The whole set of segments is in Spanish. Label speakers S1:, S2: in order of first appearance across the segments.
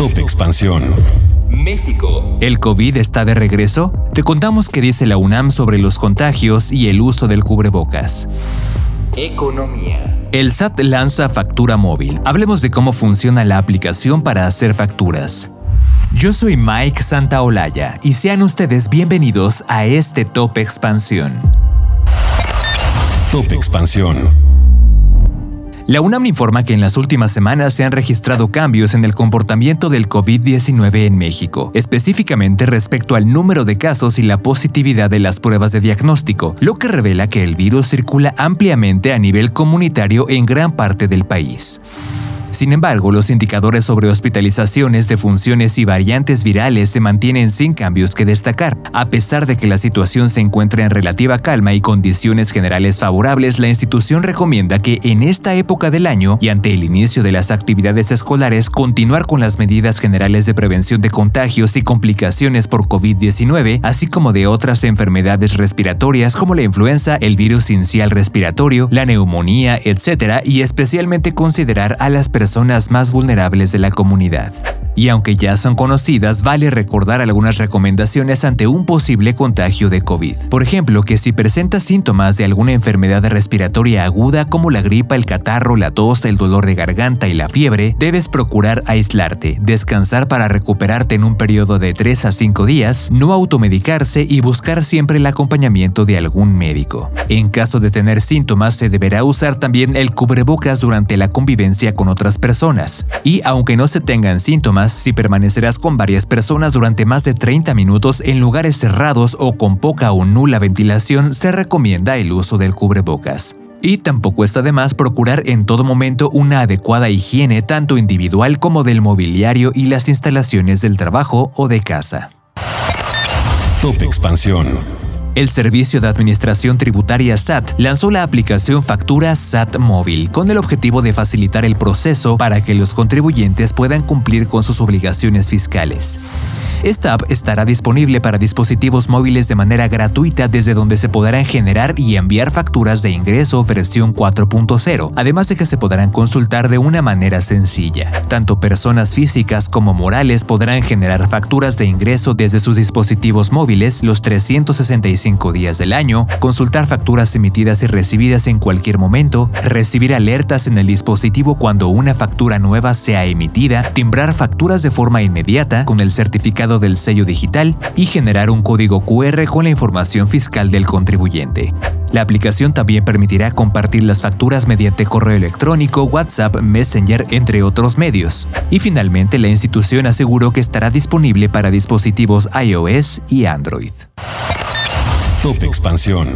S1: Top Expansión.
S2: México. ¿El COVID está de regreso? Te contamos qué dice la UNAM sobre los contagios y el uso del cubrebocas. Economía. El SAT lanza factura móvil. Hablemos de cómo funciona la aplicación para hacer facturas. Yo soy Mike Santaolalla y sean ustedes bienvenidos a este Top Expansión.
S1: Top Expansión.
S2: La UNAM informa que en las últimas semanas se han registrado cambios en el comportamiento del COVID-19 en México, específicamente respecto al número de casos y la positividad de las pruebas de diagnóstico, lo que revela que el virus circula ampliamente a nivel comunitario en gran parte del país. Sin embargo, los indicadores sobre hospitalizaciones, defunciones y variantes virales se mantienen sin cambios que destacar. A pesar de que la situación se encuentra en relativa calma y condiciones generales favorables, la institución recomienda que en esta época del año y ante el inicio de las actividades escolares continuar con las medidas generales de prevención de contagios y complicaciones por COVID-19, así como de otras enfermedades respiratorias como la influenza, el virus incial respiratorio, la neumonía, etc., y especialmente considerar a las personas personas más vulnerables de la comunidad. Y aunque ya son conocidas, vale recordar algunas recomendaciones ante un posible contagio de COVID. Por ejemplo, que si presentas síntomas de alguna enfermedad respiratoria aguda como la gripa, el catarro, la tos, el dolor de garganta y la fiebre, debes procurar aislarte, descansar para recuperarte en un periodo de 3 a 5 días, no automedicarse y buscar siempre el acompañamiento de algún médico. En caso de tener síntomas, se deberá usar también el cubrebocas durante la convivencia con otras personas. Y aunque no se tengan síntomas, si permanecerás con varias personas durante más de 30 minutos en lugares cerrados o con poca o nula ventilación, se recomienda el uso del cubrebocas. Y tampoco está de más procurar en todo momento una adecuada higiene tanto individual como del mobiliario y las instalaciones del trabajo o de casa.
S1: Top Expansión.
S2: El Servicio de Administración Tributaria SAT lanzó la aplicación Factura SAT Móvil con el objetivo de facilitar el proceso para que los contribuyentes puedan cumplir con sus obligaciones fiscales. Esta app estará disponible para dispositivos móviles de manera gratuita desde donde se podrán generar y enviar facturas de ingreso versión 4.0, además de que se podrán consultar de una manera sencilla. Tanto personas físicas como morales podrán generar facturas de ingreso desde sus dispositivos móviles los 365 días del año, consultar facturas emitidas y recibidas en cualquier momento, recibir alertas en el dispositivo cuando una factura nueva sea emitida, timbrar facturas de forma inmediata con el certificado del sello digital y generar un código QR con la información fiscal del contribuyente. La aplicación también permitirá compartir las facturas mediante correo electrónico, WhatsApp, Messenger, entre otros medios. Y finalmente, la institución aseguró que estará disponible para dispositivos iOS y Android.
S1: Top Expansión.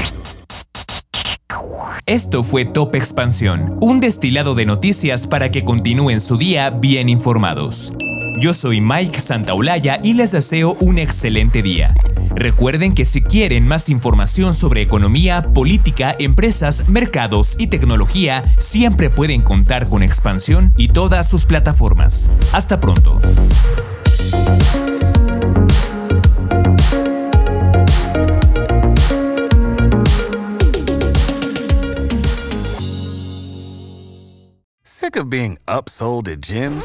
S2: Esto fue Top Expansión, un destilado de noticias para que continúen su día bien informados. Yo soy Mike Santaolalla y les deseo un excelente día. Recuerden que si quieren más información sobre economía, política, empresas, mercados y tecnología, siempre pueden contar con Expansión y todas sus plataformas. Hasta pronto.
S3: Sick of being upsold at gyms?